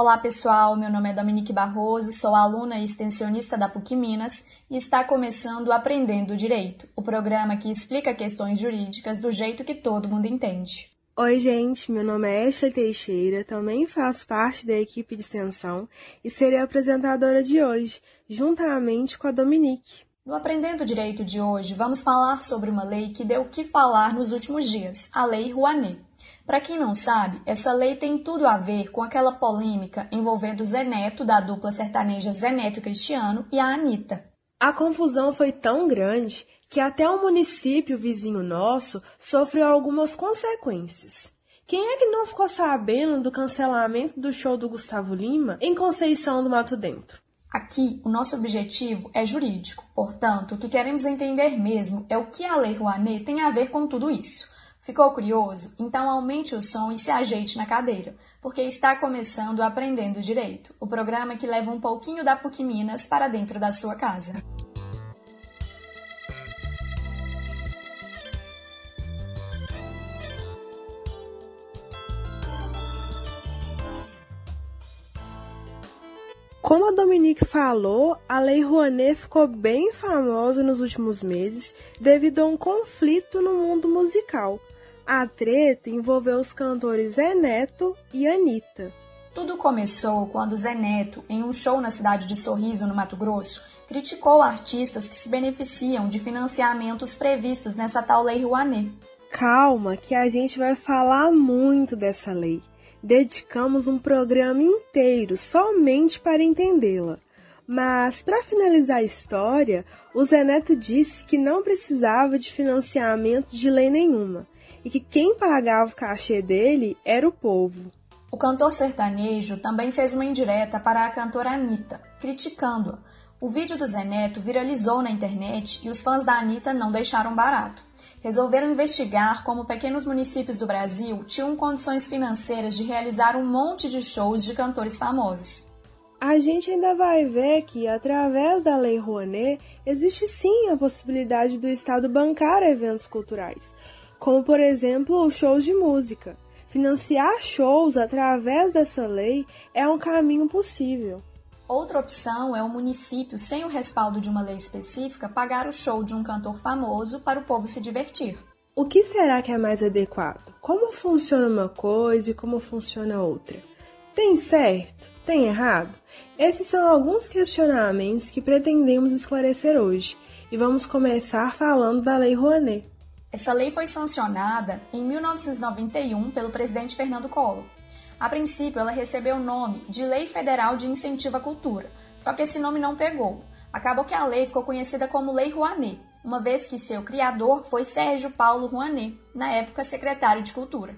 Olá pessoal, meu nome é Dominique Barroso, sou aluna e extensionista da PUC Minas e está começando Aprendendo Direito, o programa que explica questões jurídicas do jeito que todo mundo entende. Oi, gente, meu nome é Ashley Teixeira, também faço parte da equipe de extensão e serei a apresentadora de hoje, juntamente com a Dominique. No Aprendendo Direito de hoje, vamos falar sobre uma lei que deu o que falar nos últimos dias, a Lei Rouanet. Para quem não sabe, essa lei tem tudo a ver com aquela polêmica envolvendo Zé Neto, da dupla sertaneja Zé Neto Cristiano, e a Anitta. A confusão foi tão grande que até o município vizinho nosso sofreu algumas consequências. Quem é que não ficou sabendo do cancelamento do show do Gustavo Lima em Conceição do Mato Dentro? Aqui, o nosso objetivo é jurídico, portanto, o que queremos entender mesmo é o que a Lei Rouanet tem a ver com tudo isso. Ficou curioso? Então aumente o som e se ajeite na cadeira, porque está começando Aprendendo Direito, o programa que leva um pouquinho da PUC Minas para dentro da sua casa. Como a Dominique falou, a Lei Rouanet ficou bem famosa nos últimos meses devido a um conflito no mundo musical. A treta envolveu os cantores Zé Neto e Anitta. Tudo começou quando Zé Neto, em um show na cidade de Sorriso, no Mato Grosso, criticou artistas que se beneficiam de financiamentos previstos nessa tal Lei Rouanet. Calma, que a gente vai falar muito dessa lei. Dedicamos um programa inteiro somente para entendê-la. Mas, para finalizar a história, o Zé Neto disse que não precisava de financiamento de lei nenhuma e que quem pagava o cachê dele era o povo. O cantor sertanejo também fez uma indireta para a cantora Anitta, criticando-a. O vídeo do Zé Neto viralizou na internet e os fãs da Anitta não deixaram barato. Resolveram investigar como pequenos municípios do Brasil tinham condições financeiras de realizar um monte de shows de cantores famosos. A gente ainda vai ver que, através da Lei Rouanet, existe sim a possibilidade do Estado bancar eventos culturais, como por exemplo os shows de música. Financiar shows através dessa lei é um caminho possível. Outra opção é o município, sem o respaldo de uma lei específica, pagar o show de um cantor famoso para o povo se divertir. O que será que é mais adequado? Como funciona uma coisa e como funciona outra? Tem certo? Tem errado? Esses são alguns questionamentos que pretendemos esclarecer hoje e vamos começar falando da Lei Rouanet. Essa lei foi sancionada em 1991 pelo presidente Fernando Collor. A princípio, ela recebeu o nome de Lei Federal de Incentivo à Cultura, só que esse nome não pegou. Acabou que a lei ficou conhecida como Lei Rouanet, uma vez que seu criador foi Sérgio Paulo Rouanet, na época secretário de Cultura.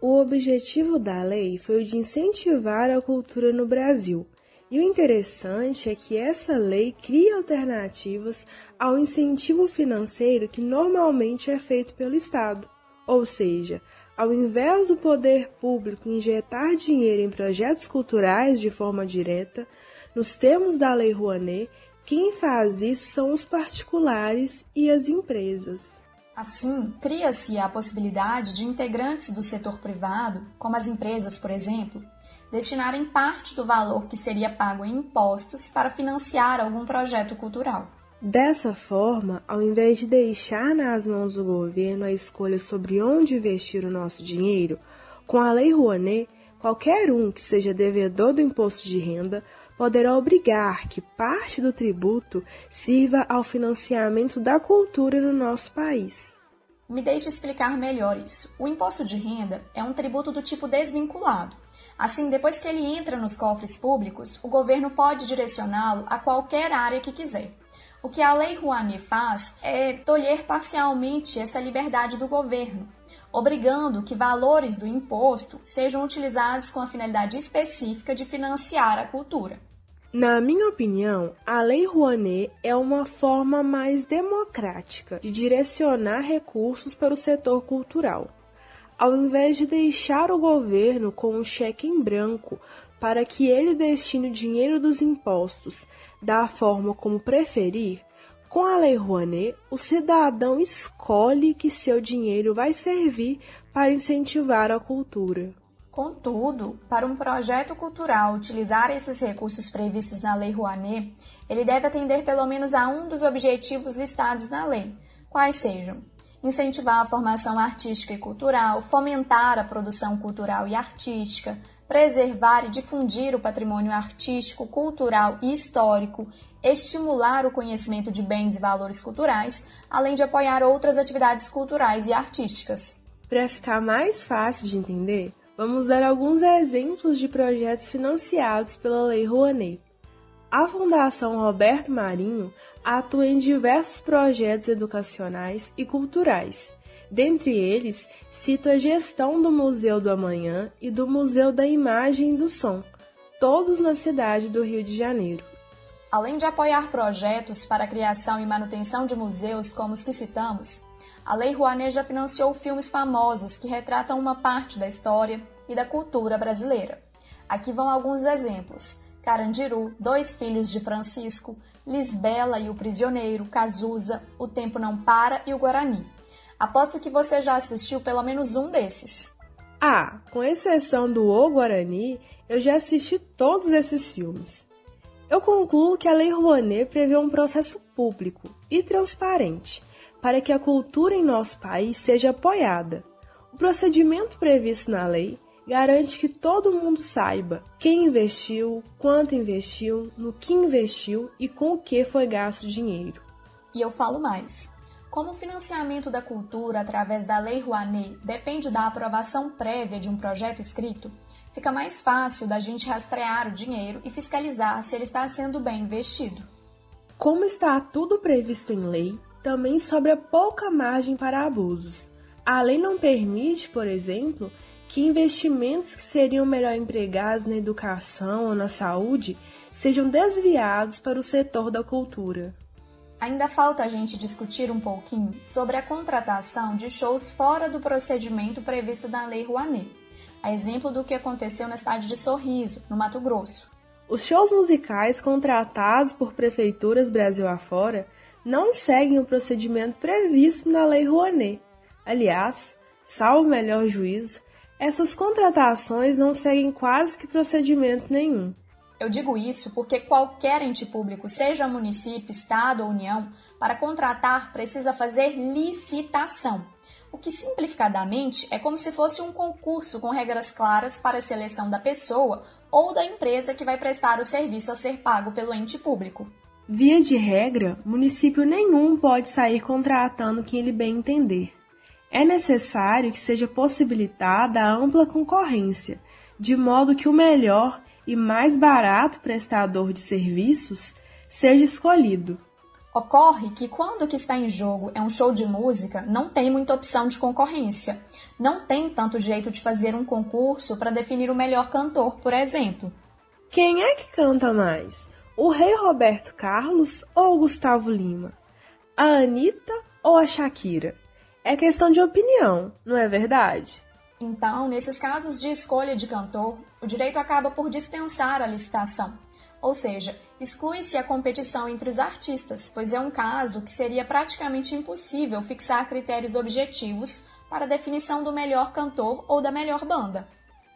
O objetivo da lei foi o de incentivar a cultura no Brasil, e o interessante é que essa lei cria alternativas ao incentivo financeiro que normalmente é feito pelo Estado. Ou seja, ao invés do poder público injetar dinheiro em projetos culturais de forma direta, nos termos da Lei Rouanet, quem faz isso são os particulares e as empresas. Assim, cria-se a possibilidade de integrantes do setor privado, como as empresas, por exemplo, destinarem parte do valor que seria pago em impostos para financiar algum projeto cultural. Dessa forma, ao invés de deixar nas mãos do governo a escolha sobre onde investir o nosso dinheiro, com a Lei Rouanet, qualquer um que seja devedor do imposto de renda poderá obrigar que parte do tributo sirva ao financiamento da cultura no nosso país. Me deixe explicar melhor isso. O imposto de renda é um tributo do tipo desvinculado, Assim, depois que ele entra nos cofres públicos, o governo pode direcioná-lo a qualquer área que quiser. O que a Lei Rouanet faz é tolher parcialmente essa liberdade do governo, obrigando que valores do imposto sejam utilizados com a finalidade específica de financiar a cultura. Na minha opinião, a Lei Rouanet é uma forma mais democrática de direcionar recursos para o setor cultural ao invés de deixar o governo com um cheque em branco para que ele destine o dinheiro dos impostos da forma como preferir, com a Lei Rouanet, o cidadão escolhe que seu dinheiro vai servir para incentivar a cultura. Contudo, para um projeto cultural utilizar esses recursos previstos na Lei Rouanet, ele deve atender pelo menos a um dos objetivos listados na lei, quais sejam incentivar a formação artística e cultural, fomentar a produção cultural e artística, preservar e difundir o patrimônio artístico, cultural e histórico, estimular o conhecimento de bens e valores culturais, além de apoiar outras atividades culturais e artísticas. Para ficar mais fácil de entender, vamos dar alguns exemplos de projetos financiados pela Lei Rouanet. A Fundação Roberto Marinho atua em diversos projetos educacionais e culturais. Dentre eles, cito a gestão do Museu do Amanhã e do Museu da Imagem e do Som, todos na cidade do Rio de Janeiro. Além de apoiar projetos para a criação e manutenção de museus como os que citamos, a Lei Rouanet já financiou filmes famosos que retratam uma parte da história e da cultura brasileira. Aqui vão alguns exemplos. Carandiru, Dois Filhos de Francisco, Lisbela e o Prisioneiro, Cazuza, O Tempo Não Para e o Guarani. Aposto que você já assistiu pelo menos um desses. Ah, com exceção do O Guarani, eu já assisti todos esses filmes. Eu concluo que a Lei Rouanet prevê um processo público e transparente para que a cultura em nosso país seja apoiada. O procedimento previsto na lei garante que todo mundo saiba quem investiu, quanto investiu, no que investiu e com o que foi gasto o dinheiro. E eu falo mais. Como o financiamento da cultura através da Lei Rouanet depende da aprovação prévia de um projeto escrito, fica mais fácil da gente rastrear o dinheiro e fiscalizar se ele está sendo bem investido. Como está tudo previsto em lei, também sobra pouca margem para abusos. A lei não permite, por exemplo, que investimentos que seriam melhor empregados na educação ou na saúde sejam desviados para o setor da cultura. Ainda falta a gente discutir um pouquinho sobre a contratação de shows fora do procedimento previsto na Lei Rouanet, a exemplo do que aconteceu na cidade de Sorriso, no Mato Grosso. Os shows musicais contratados por prefeituras Brasil afora não seguem o procedimento previsto na Lei Rouanet. Aliás, salvo melhor juízo, essas contratações não seguem quase que procedimento nenhum. Eu digo isso porque qualquer ente público, seja município, estado ou união, para contratar precisa fazer licitação. O que simplificadamente é como se fosse um concurso com regras claras para a seleção da pessoa ou da empresa que vai prestar o serviço a ser pago pelo ente público. Via de regra, município nenhum pode sair contratando quem ele bem entender é necessário que seja possibilitada a ampla concorrência, de modo que o melhor e mais barato prestador de serviços seja escolhido. Ocorre que quando o que está em jogo é um show de música, não tem muita opção de concorrência. Não tem tanto jeito de fazer um concurso para definir o melhor cantor, por exemplo. Quem é que canta mais? O rei Roberto Carlos ou o Gustavo Lima? A Anitta ou a Shakira? É questão de opinião, não é verdade? Então, nesses casos de escolha de cantor, o direito acaba por dispensar a licitação. Ou seja, exclui-se a competição entre os artistas, pois é um caso que seria praticamente impossível fixar critérios objetivos para a definição do melhor cantor ou da melhor banda.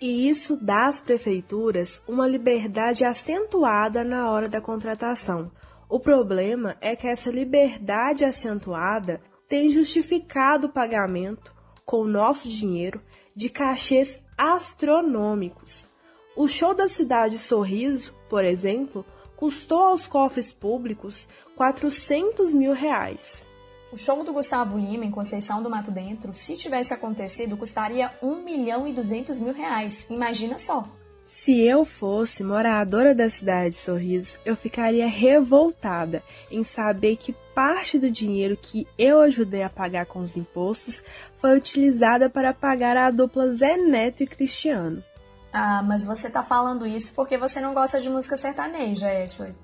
E isso dá às prefeituras uma liberdade acentuada na hora da contratação. O problema é que essa liberdade acentuada tem justificado o pagamento, com o nosso dinheiro, de cachês astronômicos. O show da cidade Sorriso, por exemplo, custou aos cofres públicos 400 mil reais. O show do Gustavo Lima em Conceição do Mato Dentro, se tivesse acontecido, custaria 1 milhão e 200 mil reais. Imagina só! Se eu fosse moradora da cidade de Sorriso, eu ficaria revoltada em saber que parte do dinheiro que eu ajudei a pagar com os impostos foi utilizada para pagar a dupla Zé Neto e Cristiano. Ah, mas você tá falando isso porque você não gosta de música sertaneja, Ashley.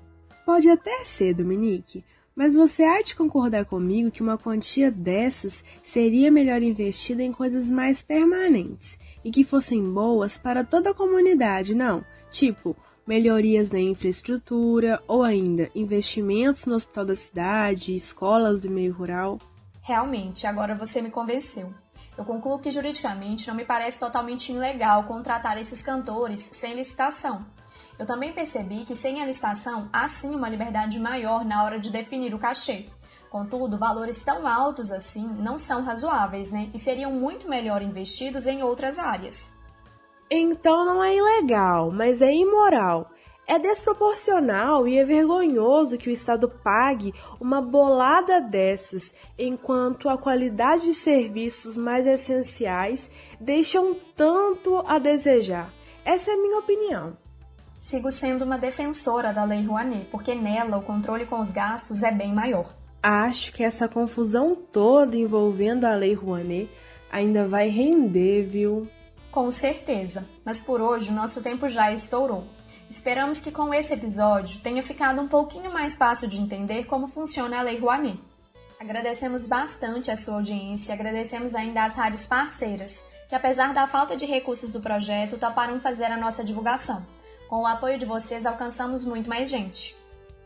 Pode até ser, Dominique, mas você há de concordar comigo que uma quantia dessas seria melhor investida em coisas mais permanentes e que fossem boas para toda a comunidade, não? Tipo, melhorias na infraestrutura ou ainda investimentos no hospital da cidade, escolas do meio rural. Realmente, agora você me convenceu. Eu concluo que juridicamente não me parece totalmente ilegal contratar esses cantores sem licitação. Eu também percebi que sem a licitação há sim uma liberdade maior na hora de definir o cachê. Contudo, valores tão altos assim não são razoáveis, né? E seriam muito melhor investidos em outras áreas. Então não é ilegal, mas é imoral. É desproporcional e é vergonhoso que o Estado pague uma bolada dessas, enquanto a qualidade de serviços mais essenciais deixam tanto a desejar. Essa é a minha opinião. Sigo sendo uma defensora da Lei Rouanet, porque nela o controle com os gastos é bem maior. Acho que essa confusão toda envolvendo a Lei Rouanet ainda vai render, viu? Com certeza, mas por hoje o nosso tempo já estourou. Esperamos que com esse episódio tenha ficado um pouquinho mais fácil de entender como funciona a Lei Rouanet. Agradecemos bastante a sua audiência e agradecemos ainda às rádios parceiras, que apesar da falta de recursos do projeto, toparam fazer a nossa divulgação. Com o apoio de vocês, alcançamos muito mais gente.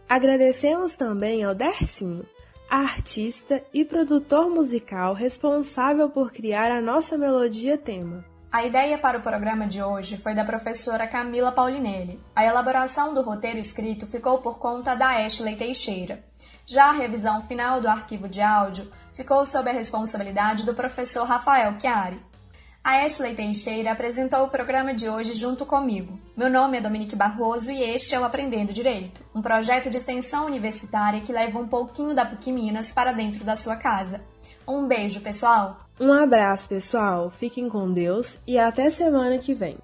Agradecemos também ao Dercinho, artista e produtor musical responsável por criar a nossa melodia tema. A ideia para o programa de hoje foi da professora Camila Paulinelli. A elaboração do roteiro escrito ficou por conta da Ashley Teixeira. Já a revisão final do arquivo de áudio ficou sob a responsabilidade do professor Rafael Chiari. A Ashley Teixeira apresentou o programa de hoje junto comigo. Meu nome é Dominique Barroso e este é o Aprendendo Direito, um projeto de extensão universitária que leva um pouquinho da PUC Minas para dentro da sua casa. Um beijo, pessoal! Um abraço, pessoal. Fiquem com Deus e até semana que vem.